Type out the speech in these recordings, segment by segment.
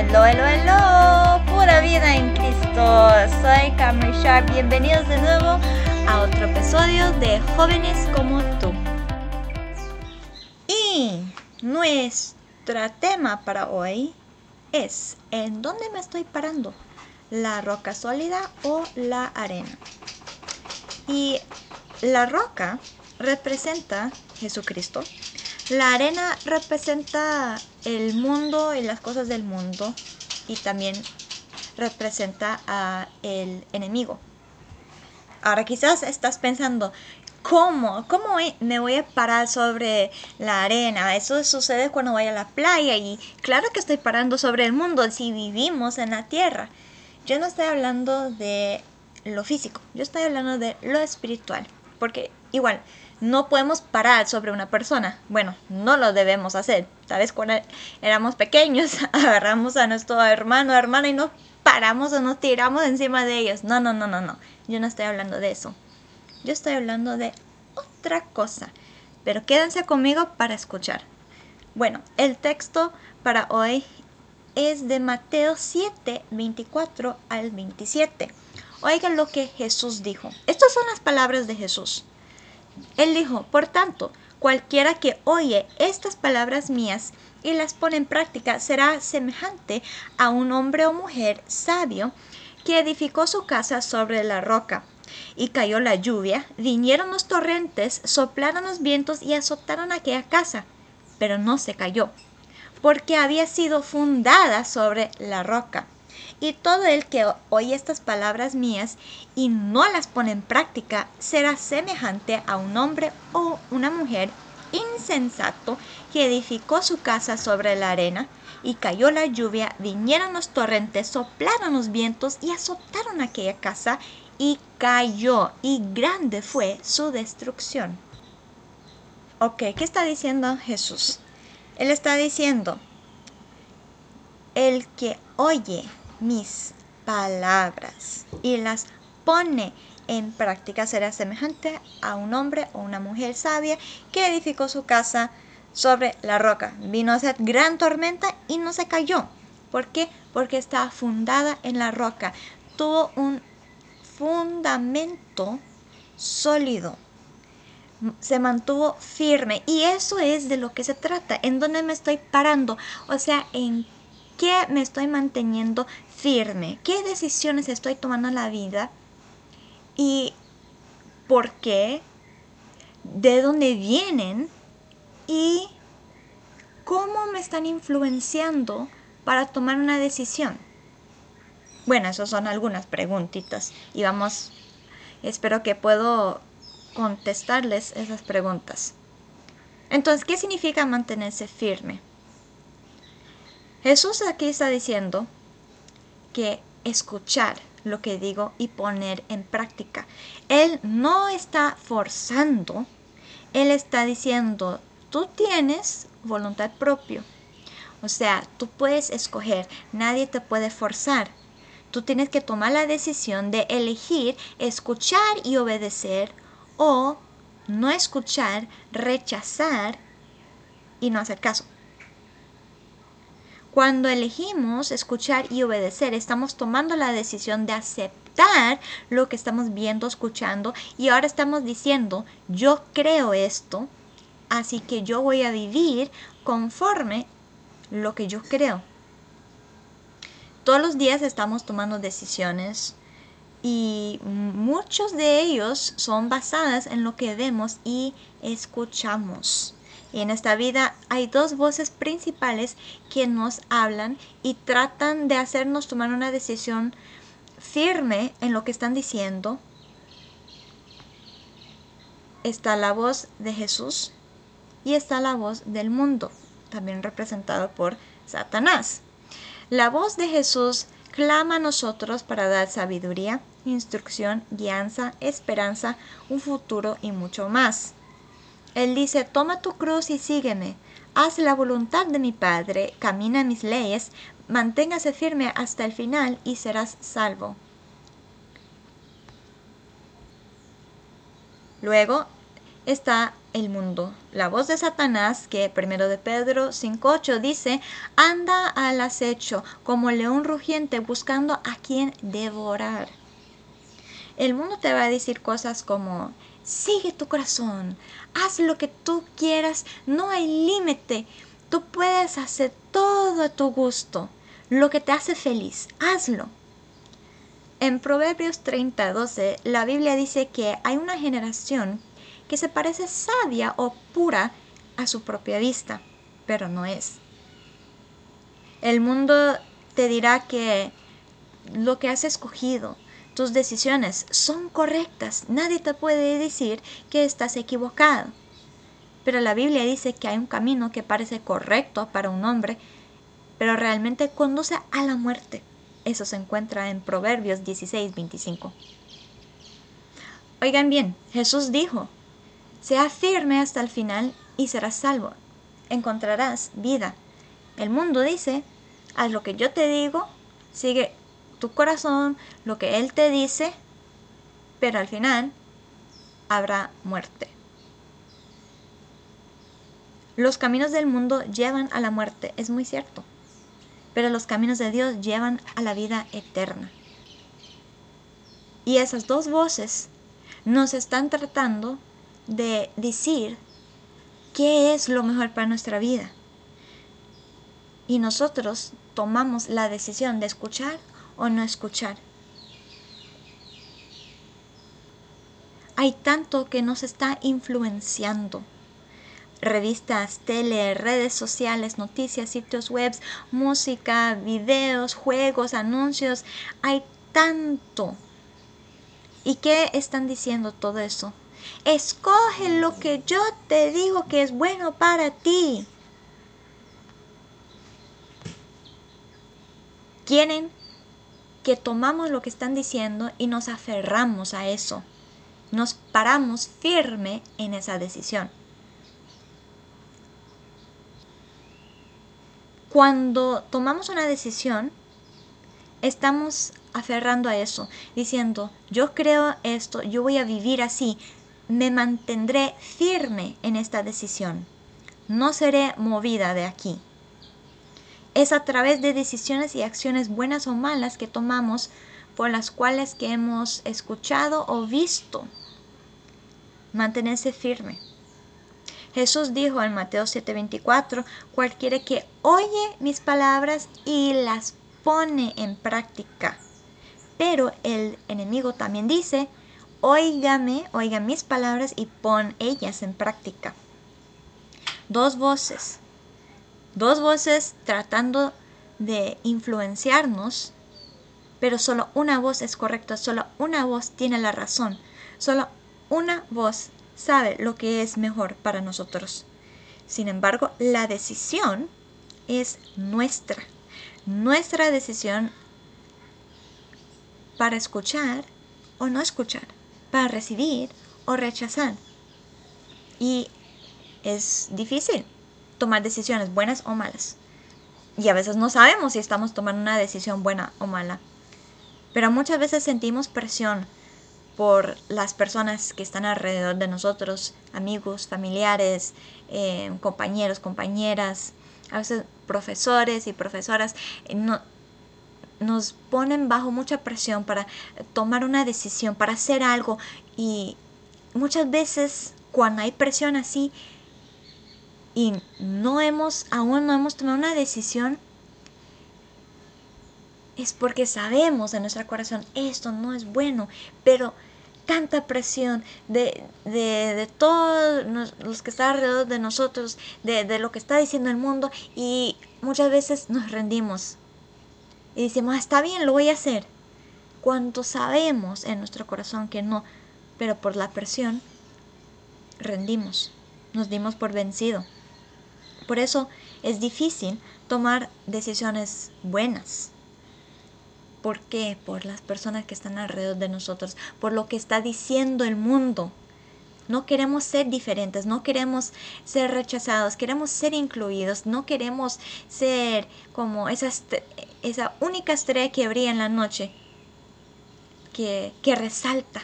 Hello, hello, hello, pura vida en Cristo. Soy Cameron Sharp. Bienvenidos de nuevo a otro episodio de Jóvenes como tú. Y nuestro tema para hoy es ¿en dónde me estoy parando? ¿La roca sólida o la arena? Y la roca representa Jesucristo. La arena representa el mundo y las cosas del mundo y también representa a el enemigo. Ahora quizás estás pensando, ¿cómo? ¿Cómo me voy a parar sobre la arena? Eso sucede cuando voy a la playa y claro que estoy parando sobre el mundo si vivimos en la tierra. Yo no estoy hablando de lo físico, yo estoy hablando de lo espiritual, porque igual no podemos parar sobre una persona. Bueno, no lo debemos hacer. ¿Sabes? Cuando éramos pequeños, agarramos a nuestro hermano o hermana y nos paramos o nos tiramos encima de ellos. No, no, no, no, no. Yo no estoy hablando de eso. Yo estoy hablando de otra cosa. Pero quédense conmigo para escuchar. Bueno, el texto para hoy es de Mateo 7, 24 al 27. Oigan lo que Jesús dijo. Estas son las palabras de Jesús. Él dijo, por tanto, cualquiera que oye estas palabras mías y las pone en práctica será semejante a un hombre o mujer sabio que edificó su casa sobre la roca. Y cayó la lluvia, vinieron los torrentes, soplaron los vientos y azotaron aquella casa, pero no se cayó, porque había sido fundada sobre la roca. Y todo el que oye estas palabras mías y no las pone en práctica será semejante a un hombre o una mujer insensato que edificó su casa sobre la arena y cayó la lluvia, vinieron los torrentes, soplaron los vientos y azotaron aquella casa y cayó y grande fue su destrucción. Ok, ¿qué está diciendo Jesús? Él está diciendo, el que oye mis palabras y las pone en práctica será semejante a un hombre o una mujer sabia que edificó su casa sobre la roca. Vino a ser gran tormenta y no se cayó. ¿Por qué? Porque estaba fundada en la roca. Tuvo un fundamento sólido. Se mantuvo firme. Y eso es de lo que se trata. ¿En dónde me estoy parando? O sea, ¿en qué me estoy manteniendo qué decisiones estoy tomando en la vida y por qué, de dónde vienen y cómo me están influenciando para tomar una decisión. Bueno, esas son algunas preguntitas y vamos, espero que puedo contestarles esas preguntas. Entonces, ¿qué significa mantenerse firme? Jesús aquí está diciendo que escuchar lo que digo y poner en práctica. Él no está forzando, él está diciendo, tú tienes voluntad propia. O sea, tú puedes escoger, nadie te puede forzar. Tú tienes que tomar la decisión de elegir escuchar y obedecer o no escuchar, rechazar y no hacer caso. Cuando elegimos escuchar y obedecer, estamos tomando la decisión de aceptar lo que estamos viendo, escuchando y ahora estamos diciendo, yo creo esto, así que yo voy a vivir conforme lo que yo creo. Todos los días estamos tomando decisiones y muchos de ellos son basadas en lo que vemos y escuchamos. Y en esta vida hay dos voces principales que nos hablan y tratan de hacernos tomar una decisión firme en lo que están diciendo. Está la voz de Jesús y está la voz del mundo, también representado por Satanás. La voz de Jesús clama a nosotros para dar sabiduría, instrucción, guianza, esperanza, un futuro y mucho más. Él dice, toma tu cruz y sígueme. Haz la voluntad de mi Padre, camina mis leyes, manténgase firme hasta el final y serás salvo. Luego está el mundo. La voz de Satanás, que primero de Pedro 5.8 dice, anda al acecho como león rugiente buscando a quien devorar. El mundo te va a decir cosas como, sigue tu corazón, haz lo que tú quieras, no hay límite, tú puedes hacer todo a tu gusto, lo que te hace feliz, hazlo. En Proverbios 30:12 la Biblia dice que hay una generación que se parece sabia o pura a su propia vista, pero no es. El mundo te dirá que lo que has escogido, tus decisiones son correctas. Nadie te puede decir que estás equivocado. Pero la Biblia dice que hay un camino que parece correcto para un hombre, pero realmente conduce a la muerte. Eso se encuentra en Proverbios 16, 25. Oigan bien, Jesús dijo, sea firme hasta el final y serás salvo. Encontrarás vida. El mundo dice, haz lo que yo te digo, sigue tu corazón, lo que Él te dice, pero al final habrá muerte. Los caminos del mundo llevan a la muerte, es muy cierto, pero los caminos de Dios llevan a la vida eterna. Y esas dos voces nos están tratando de decir qué es lo mejor para nuestra vida. Y nosotros tomamos la decisión de escuchar o no escuchar. Hay tanto que nos está influenciando. Revistas, tele, redes sociales, noticias, sitios web, música, videos, juegos, anuncios. Hay tanto. ¿Y qué están diciendo todo eso? Escoge lo que yo te digo que es bueno para ti. Quieren que tomamos lo que están diciendo y nos aferramos a eso. Nos paramos firme en esa decisión. Cuando tomamos una decisión, estamos aferrando a eso, diciendo, yo creo esto, yo voy a vivir así, me mantendré firme en esta decisión. No seré movida de aquí. Es a través de decisiones y acciones buenas o malas que tomamos por las cuales que hemos escuchado o visto. Mantenerse firme. Jesús dijo en Mateo 7:24, cualquiera que oye mis palabras y las pone en práctica. Pero el enemigo también dice, Óigame, oiga mis palabras y pon ellas en práctica. Dos voces, dos voces tratando de influenciarnos, pero solo una voz es correcta, solo una voz tiene la razón, solo una voz sabe lo que es mejor para nosotros. Sin embargo, la decisión es nuestra, nuestra decisión para escuchar o no escuchar para recibir o rechazar. Y es difícil tomar decisiones buenas o malas. Y a veces no sabemos si estamos tomando una decisión buena o mala. Pero muchas veces sentimos presión por las personas que están alrededor de nosotros, amigos, familiares, eh, compañeros, compañeras, a veces profesores y profesoras. No, nos ponen bajo mucha presión para tomar una decisión, para hacer algo y muchas veces cuando hay presión así y no hemos aún no hemos tomado una decisión es porque sabemos en nuestro corazón esto no es bueno, pero tanta presión de, de, todos los que están alrededor de nosotros, de, de lo que está diciendo el mundo y muchas veces nos rendimos y decimos, ah, está bien, lo voy a hacer. Cuando sabemos en nuestro corazón que no, pero por la presión, rendimos, nos dimos por vencido. Por eso es difícil tomar decisiones buenas. ¿Por qué? Por las personas que están alrededor de nosotros, por lo que está diciendo el mundo. No queremos ser diferentes, no queremos ser rechazados, queremos ser incluidos, no queremos ser como esa, esa única estrella que brilla en la noche, que, que resalta.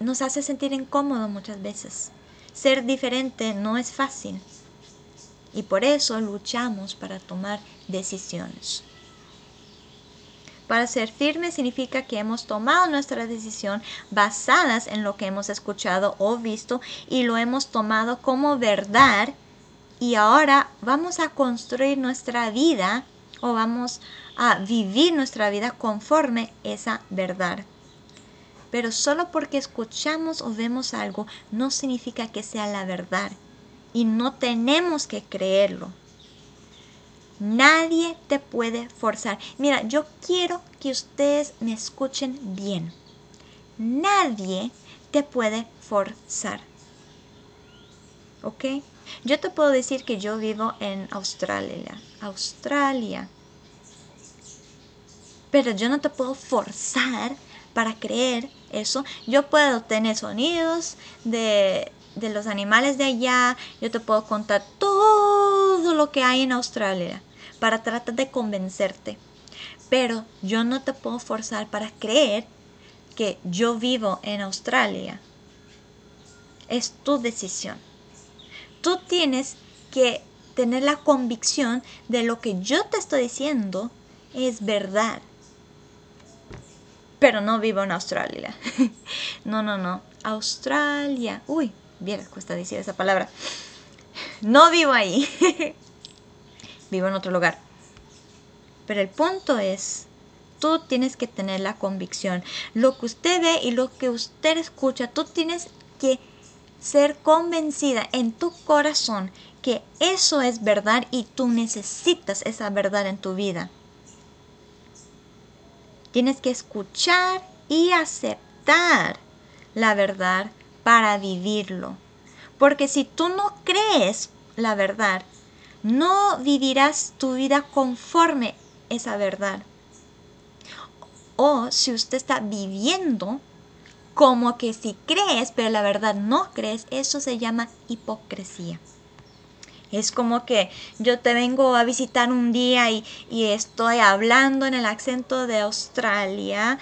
Nos hace sentir incómodo muchas veces. ser diferente no es fácil. Y por eso luchamos para tomar decisiones. Para ser firme significa que hemos tomado nuestra decisión basadas en lo que hemos escuchado o visto y lo hemos tomado como verdad y ahora vamos a construir nuestra vida o vamos a vivir nuestra vida conforme esa verdad. Pero solo porque escuchamos o vemos algo no significa que sea la verdad y no tenemos que creerlo. Nadie te puede forzar. Mira, yo quiero que ustedes me escuchen bien. Nadie te puede forzar. ¿Ok? Yo te puedo decir que yo vivo en Australia. Australia. Pero yo no te puedo forzar para creer eso. Yo puedo tener sonidos de, de los animales de allá. Yo te puedo contar todo lo que hay en Australia para tratar de convencerte. Pero yo no te puedo forzar para creer que yo vivo en Australia. Es tu decisión. Tú tienes que tener la convicción de lo que yo te estoy diciendo es verdad. Pero no vivo en Australia. no, no, no. Australia. Uy, bien, cuesta decir esa palabra. No vivo ahí. vivo en otro lugar. Pero el punto es, tú tienes que tener la convicción. Lo que usted ve y lo que usted escucha, tú tienes que ser convencida en tu corazón que eso es verdad y tú necesitas esa verdad en tu vida. Tienes que escuchar y aceptar la verdad para vivirlo. Porque si tú no crees la verdad, no vivirás tu vida conforme esa verdad. O si usted está viviendo como que si crees, pero la verdad no crees, eso se llama hipocresía. Es como que yo te vengo a visitar un día y, estoy hablando en el acento de Australia.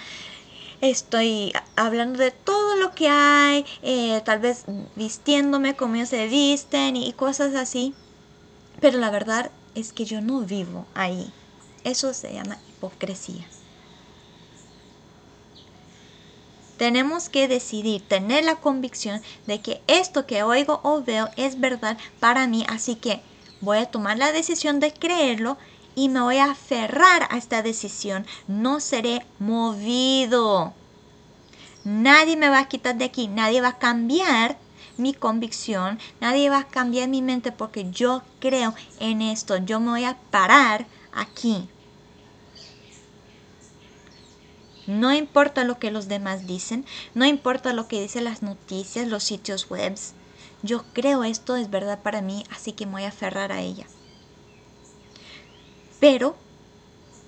Estoy hablando de todo lo que hay, eh, tal vez vistiéndome como ellos se visten y cosas así. Pero la verdad es que yo no vivo ahí. Eso se llama hipocresía. Tenemos que decidir, tener la convicción de que esto que oigo o veo es verdad para mí, así que voy a tomar la decisión de creerlo y me voy a aferrar a esta decisión. No seré movido. Nadie me va a quitar de aquí, nadie va a cambiar mi convicción, nadie va a cambiar mi mente porque yo creo en esto. Yo me voy a parar aquí. No importa lo que los demás dicen, no importa lo que dicen las noticias, los sitios web. Yo creo esto es verdad para mí, así que me voy a aferrar a ella. Pero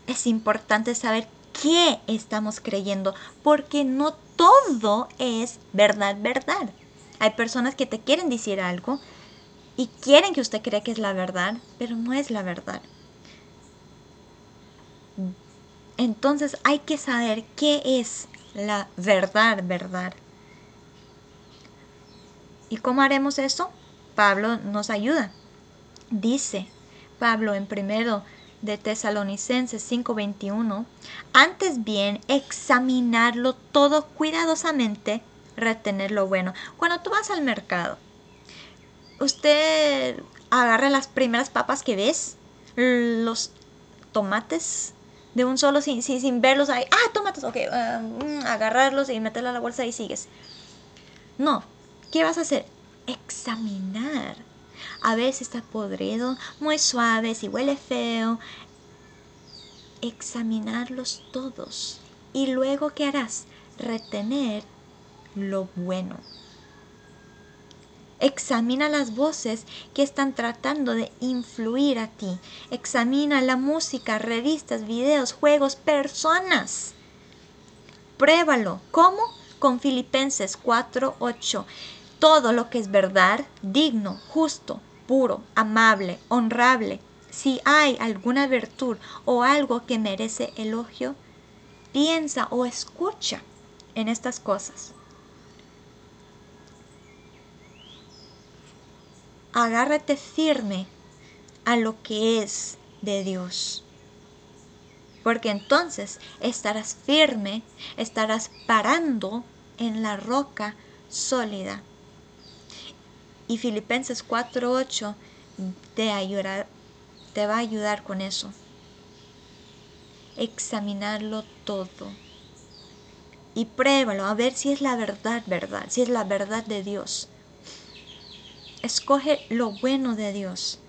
es importante saber qué estamos creyendo, porque no todo es verdad, verdad. Hay personas que te quieren decir algo y quieren que usted crea que es la verdad, pero no es la verdad. Entonces hay que saber qué es la verdad, verdad. ¿Y cómo haremos eso? Pablo nos ayuda. Dice Pablo en primero de Tesalonicenses 5:21, antes bien examinarlo todo cuidadosamente, retener lo bueno. Cuando tú vas al mercado, usted agarra las primeras papas que ves, los tomates de un solo sin, sin, verlos ahí. Ah, tomates, ok. Mm, agarrarlos y meterlos a la bolsa y sigues. No. ¿Qué vas a hacer? Examinar. A si está podrido, muy suave, si huele feo. Examinarlos todos. Y luego, ¿qué harás? Retener lo bueno. Examina las voces que están tratando de influir a ti. Examina la música, revistas, videos, juegos, personas. Pruébalo. ¿Cómo? Con Filipenses 4:8. Todo lo que es verdad, digno, justo, puro, amable, honrable, si hay alguna virtud o algo que merece elogio, piensa o escucha en estas cosas. agárrate firme a lo que es de Dios. Porque entonces estarás firme, estarás parando en la roca sólida. Y Filipenses 4:8 te, te va a ayudar con eso. Examinarlo todo. Y pruébalo a ver si es la verdad, verdad, si es la verdad de Dios. Escoge lo bueno de Dios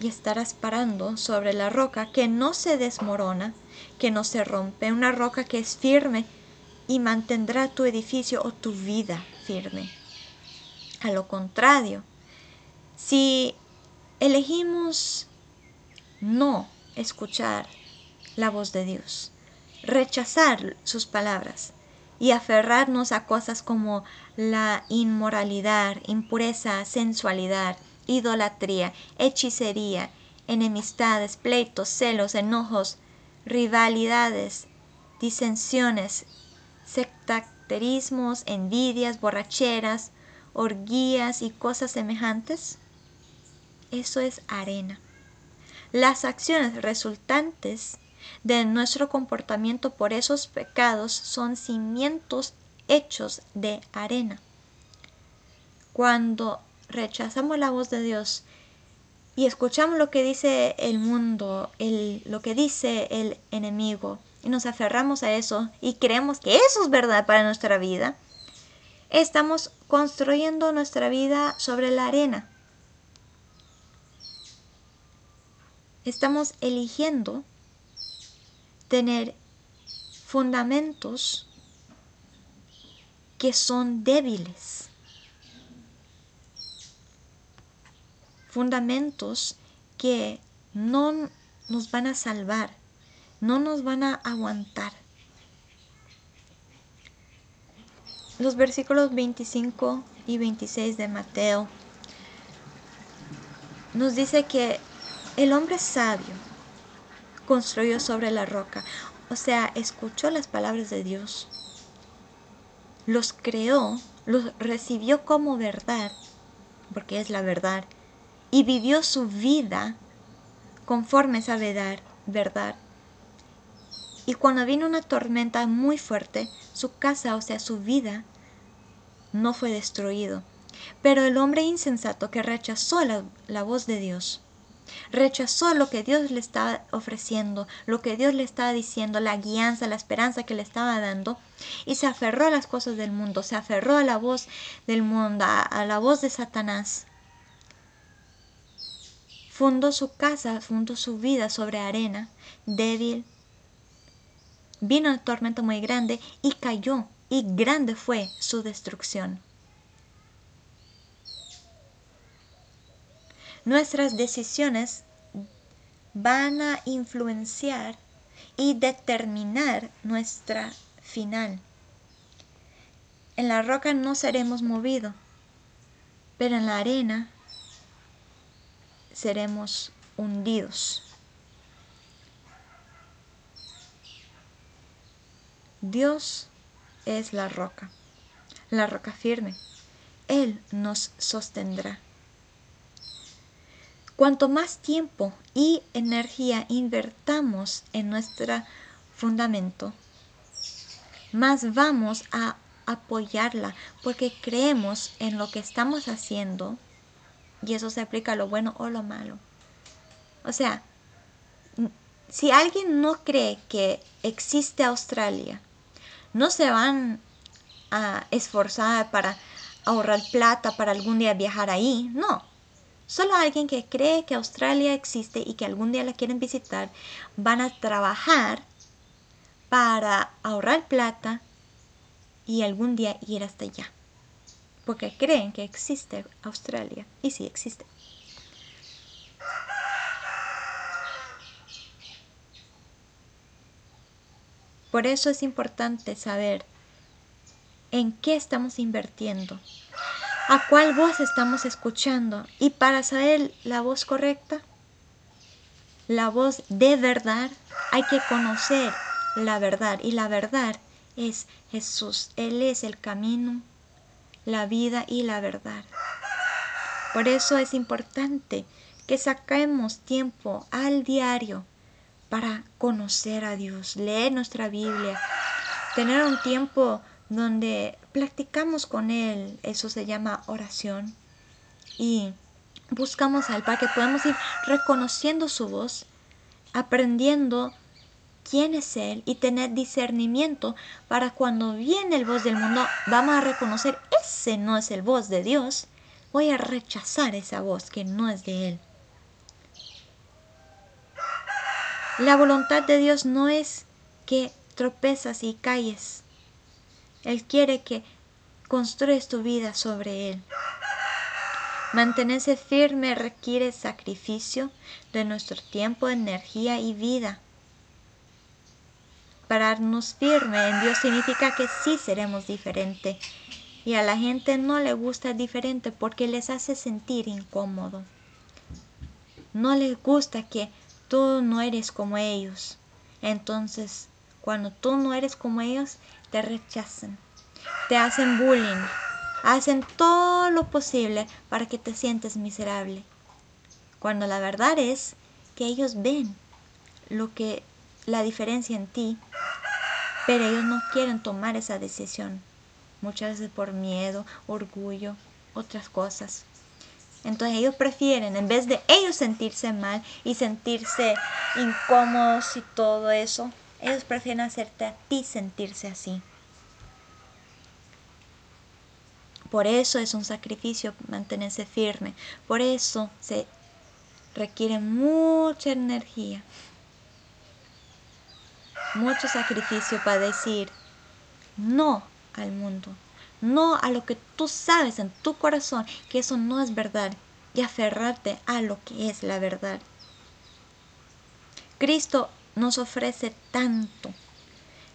y estarás parando sobre la roca que no se desmorona, que no se rompe, una roca que es firme y mantendrá tu edificio o tu vida firme. A lo contrario, si elegimos no escuchar la voz de Dios, rechazar sus palabras y aferrarnos a cosas como la inmoralidad, impureza, sensualidad, idolatría, hechicería, enemistades, pleitos, celos, enojos, rivalidades, disensiones, sectaterismos, envidias, borracheras, orgías y cosas semejantes? Eso es arena. Las acciones resultantes de nuestro comportamiento por esos pecados son cimientos hechos de arena. Cuando rechazamos la voz de Dios y escuchamos lo que dice el mundo, el, lo que dice el enemigo, y nos aferramos a eso y creemos que eso es verdad para nuestra vida, estamos construyendo nuestra vida sobre la arena. Estamos eligiendo tener fundamentos que son débiles. Fundamentos que no nos van a salvar, no nos van a aguantar. Los versículos 25 y 26 de Mateo nos dice que el hombre sabio construyó sobre la roca, o sea, escuchó las palabras de Dios, los creó, los recibió como verdad, porque es la verdad, y vivió su vida conforme a esa verdad, verdad. Y cuando vino una tormenta muy fuerte, su casa, o sea, su vida, no fue destruido. Pero el hombre insensato que rechazó la, la voz de Dios, Rechazó lo que Dios le estaba ofreciendo, lo que Dios le estaba diciendo, la guianza, la esperanza que le estaba dando, y se aferró a las cosas del mundo, se aferró a la voz del mundo, a, la voz de Satanás. Fundó su casa, fundó su vida sobre arena, débil. Vino un tormento muy grande y cayó, y grande fue su destrucción. Nuestras decisiones van a influenciar y determinar nuestra final. En la roca no seremos movidos, pero en la arena seremos hundidos. Dios es la roca, la roca firme. Él nos sostendrá. Cuanto más tiempo y energía invertamos en nuestro fundamento, más vamos a apoyarla porque creemos en lo que estamos haciendo y eso se aplica a lo bueno o lo malo. O sea, si alguien no cree que existe Australia, no se van a esforzar para ahorrar plata para algún día viajar ahí, no. Solo alguien que cree que Australia existe y que algún día la quieren visitar van a trabajar para ahorrar plata y algún día ir hasta allá. Porque creen que existe Australia. Y sí existe. Por eso es importante saber en qué estamos invirtiendo a cuál voz estamos escuchando. Y para saber la voz correcta, la voz de verdad, hay que conocer la verdad. Y la verdad es Jesús. Él es el camino, la vida y la verdad. Por eso es importante que saquemos tiempo al diario para conocer a Dios, leer nuestra Biblia, tener un tiempo donde practicamos con Él, eso se llama oración, y buscamos al Padre, que podemos ir reconociendo su voz, aprendiendo quién es Él y tener discernimiento para cuando viene el voz del mundo, vamos a reconocer, ese no es el voz de Dios, voy a rechazar esa voz que no es de Él. La voluntad de Dios no es que tropezas y calles. Él quiere que construyes tu vida sobre Él. Mantenerse firme requiere sacrificio de nuestro tiempo, energía y vida. Pararnos firme en Dios significa que sí seremos diferentes y a la gente no le gusta diferente porque les hace sentir incómodo. No les gusta que tú no eres como ellos. Entonces, cuando tú no eres como ellos, te rechazan, te hacen bullying, hacen todo lo posible para que te sientes miserable. Cuando la verdad es que ellos ven lo que la diferencia en ti, pero ellos no quieren tomar esa decisión muchas veces por miedo, orgullo, otras cosas. Entonces ellos prefieren, en vez de ellos sentirse mal y sentirse incómodos y todo eso, ellos prefieren hacerte a ti sentirse así. Por eso es un sacrificio mantenerse firme. Por eso se requiere mucha energía, mucho sacrificio para decir no al mundo, no a lo que tú sabes en tu corazón que eso no es verdad y aferrarte a lo que es la verdad. Cristo nos ofrece tanto.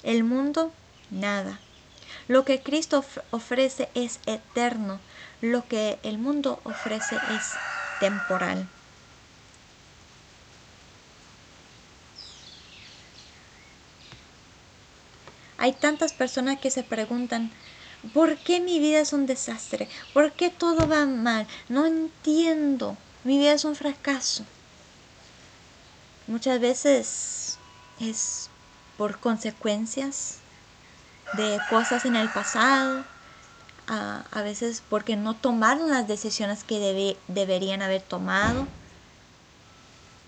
El mundo, nada. Lo que Cristo ofrece es eterno. Lo que el mundo ofrece es temporal. Hay tantas personas que se preguntan, ¿por qué mi vida es un desastre? ¿Por qué todo va mal? No entiendo. Mi vida es un fracaso. Muchas veces es por consecuencias de cosas en el pasado, a, veces porque no tomaron las decisiones que deberían haber tomado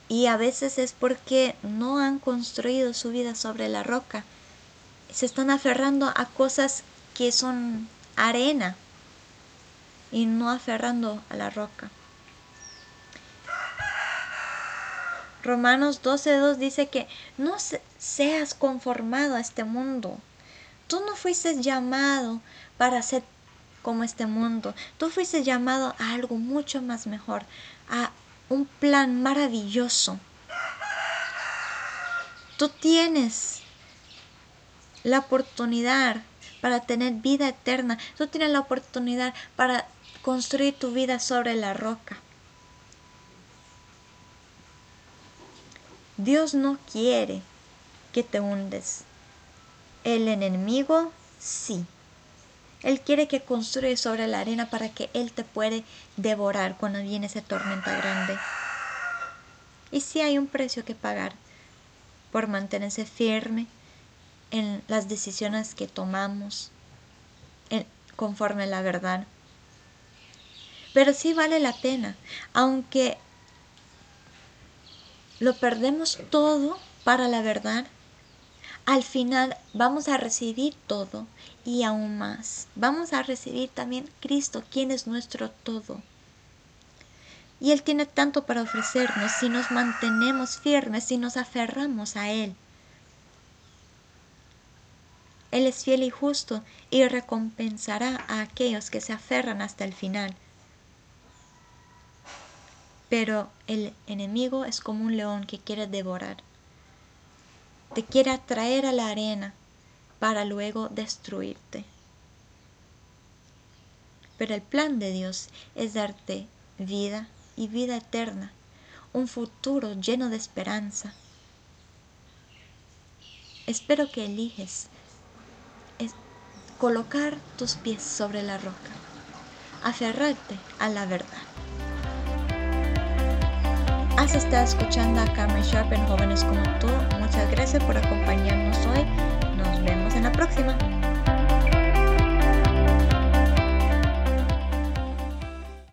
y a veces es porque no han construido su vida sobre la roca se están aferrando a cosas que son arena y no aferrando a la roca. Romanos 12.2 dice que no seas conformado a este mundo. Tú no fuiste llamado para ser como este mundo. Tú fuiste llamado a algo mucho más mejor, a un plan maravilloso. Tú tienes la oportunidad para tener vida eterna. Tú tienes la oportunidad para construir tu vida sobre la roca. Dios no quiere que te hundes. El enemigo sí. Él quiere que construyes sobre la arena para que Él te puede devorar cuando viene esa tormenta grande. Y sí hay un precio que pagar por mantenerse firme, en las decisiones que tomamos conforme a la verdad. Pero sí vale la pena, aunque lo perdemos todo para la verdad, al final vamos a recibir todo y aún más. Vamos a recibir también Cristo, quien es nuestro todo. Y Él tiene tanto para ofrecernos si nos mantenemos firmes, si nos aferramos a Él. Él es fiel y justo y recompensará a aquellos que se aferran hasta el final. Pero el enemigo es como un león que quiere devorar. Te quiere atraer a la arena para luego destruirte. Pero el plan de Dios es darte vida y vida eterna, un futuro lleno de esperanza. Espero que eliges colocar tus pies sobre la roca, aferrarte a la verdad. Has estado escuchando a Carmen Sharp en Jóvenes como tú. Muchas gracias por acompañarnos hoy. Nos vemos en la próxima.